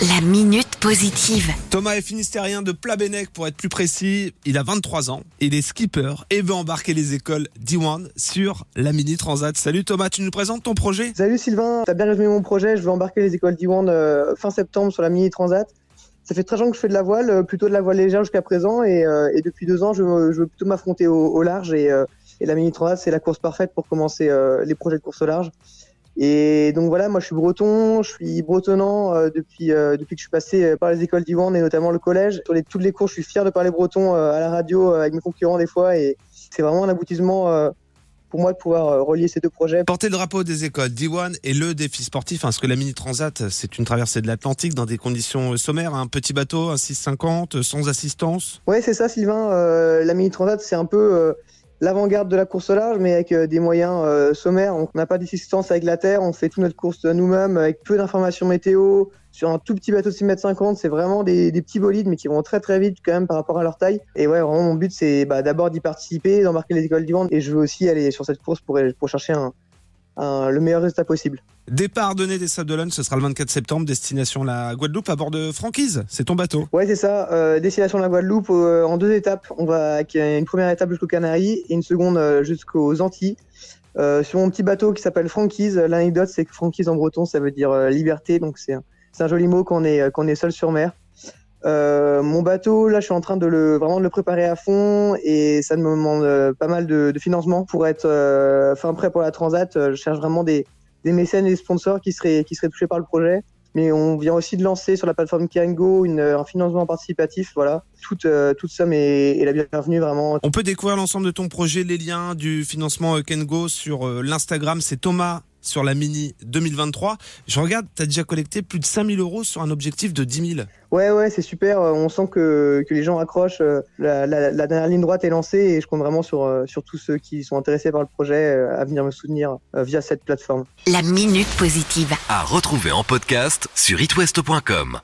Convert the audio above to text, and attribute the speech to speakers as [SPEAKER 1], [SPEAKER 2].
[SPEAKER 1] La minute positive.
[SPEAKER 2] Thomas est finistérien de Plabennec pour être plus précis. Il a 23 ans, il est skipper et veut embarquer les écoles D1 sur la Mini Transat. Salut Thomas, tu nous présentes ton projet?
[SPEAKER 3] Salut Sylvain, t'as bien résumé mon projet. Je veux embarquer les écoles D1 euh, fin septembre sur la Mini Transat. Ça fait 13 ans que je fais de la voile, euh, plutôt de la voile légère jusqu'à présent et, euh, et, depuis deux ans, je, je veux plutôt m'affronter au, au, large et, et la Mini Transat, c'est la course parfaite pour commencer les projets de course au large. Et donc voilà, moi je suis breton, je suis bretonnant euh, depuis euh, depuis que je suis passé euh, par les écoles d'Iwan et notamment le collège. Sur les, toutes les cours, je suis fier de parler breton à la radio avec mes concurrents des fois et c'est vraiment un aboutissement pour moi de pouvoir relier ces deux projets.
[SPEAKER 2] Porter le drapeau des écoles D1 et le défi sportif, hein, parce que la mini transat, c'est une traversée de l'Atlantique dans des conditions sommaires, un petit bateau, un 650, sans assistance.
[SPEAKER 3] Ouais, c'est ça, Sylvain. la mini transat, c'est un peu l'avant-garde de la course au large, mais avec euh, des moyens euh, sommaires. On n'a pas d'assistance avec la terre, on fait toute notre course nous-mêmes avec peu d'informations météo. Sur un tout petit bateau de 6 mètres 50, c'est vraiment des, des, petits bolides, mais qui vont très très vite quand même par rapport à leur taille. Et ouais, vraiment mon but c'est bah, d'abord d'y participer, d'embarquer les écoles du vent, et je veux aussi aller sur cette course pour, pour chercher un, le meilleur résultat possible.
[SPEAKER 2] Départ donné des Sables d'Olonne, ce sera le 24 septembre, destination la Guadeloupe à bord de Franquise, c'est ton bateau.
[SPEAKER 3] Ouais, c'est ça, euh, destination la Guadeloupe euh, en deux étapes. On va une première étape jusqu'aux Canaries et une seconde euh, jusqu'aux Antilles. Euh, sur mon petit bateau qui s'appelle Franquise, l'anecdote c'est que Franquise en breton ça veut dire liberté, donc c'est un, un, joli mot qu'on est, qu'on est seul sur mer. Euh, mon bateau, là, je suis en train de le vraiment de le préparer à fond et ça me demande euh, pas mal de, financement pour être euh, fin prêt pour la transat. Je cherche vraiment des, des, mécènes et des sponsors qui seraient qui seraient touchés par le projet. Mais on vient aussi de lancer sur la plateforme Kirango une, un financement participatif. Voilà, toute toute somme est la bienvenue vraiment.
[SPEAKER 2] On peut découvrir l'ensemble de ton projet, les liens du financement Kengo sur l'Instagram. C'est Thomas sur la Mini 2023. Je regarde, tu as déjà collecté plus de 5000 euros sur un objectif de 10 000.
[SPEAKER 3] Ouais, ouais, c'est super. Euh, on sent que, que les gens accrochent. Euh, la, la, la, dernière ligne droite est lancée et je compte vraiment sur, euh, sur tous ceux qui sont intéressés par le projet à venir me soutenir via cette plateforme.
[SPEAKER 1] La Minute Positive.
[SPEAKER 4] À retrouver en podcast sur itwest.com.